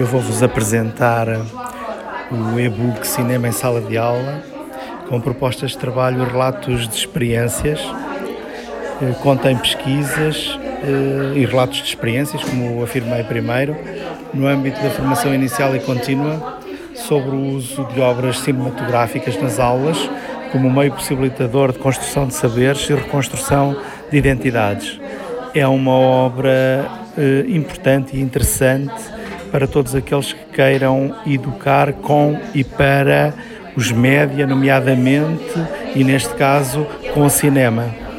Eu vou-vos apresentar o e-book Cinema em Sala de Aula, com propostas de trabalho relatos de experiências. Eh, contém pesquisas eh, e relatos de experiências, como afirmei primeiro, no âmbito da formação inicial e contínua, sobre o uso de obras cinematográficas nas aulas como meio possibilitador de construção de saberes e reconstrução de identidades. É uma obra eh, importante e interessante para todos aqueles que queiram educar com e para os média, nomeadamente, e neste caso, com o cinema.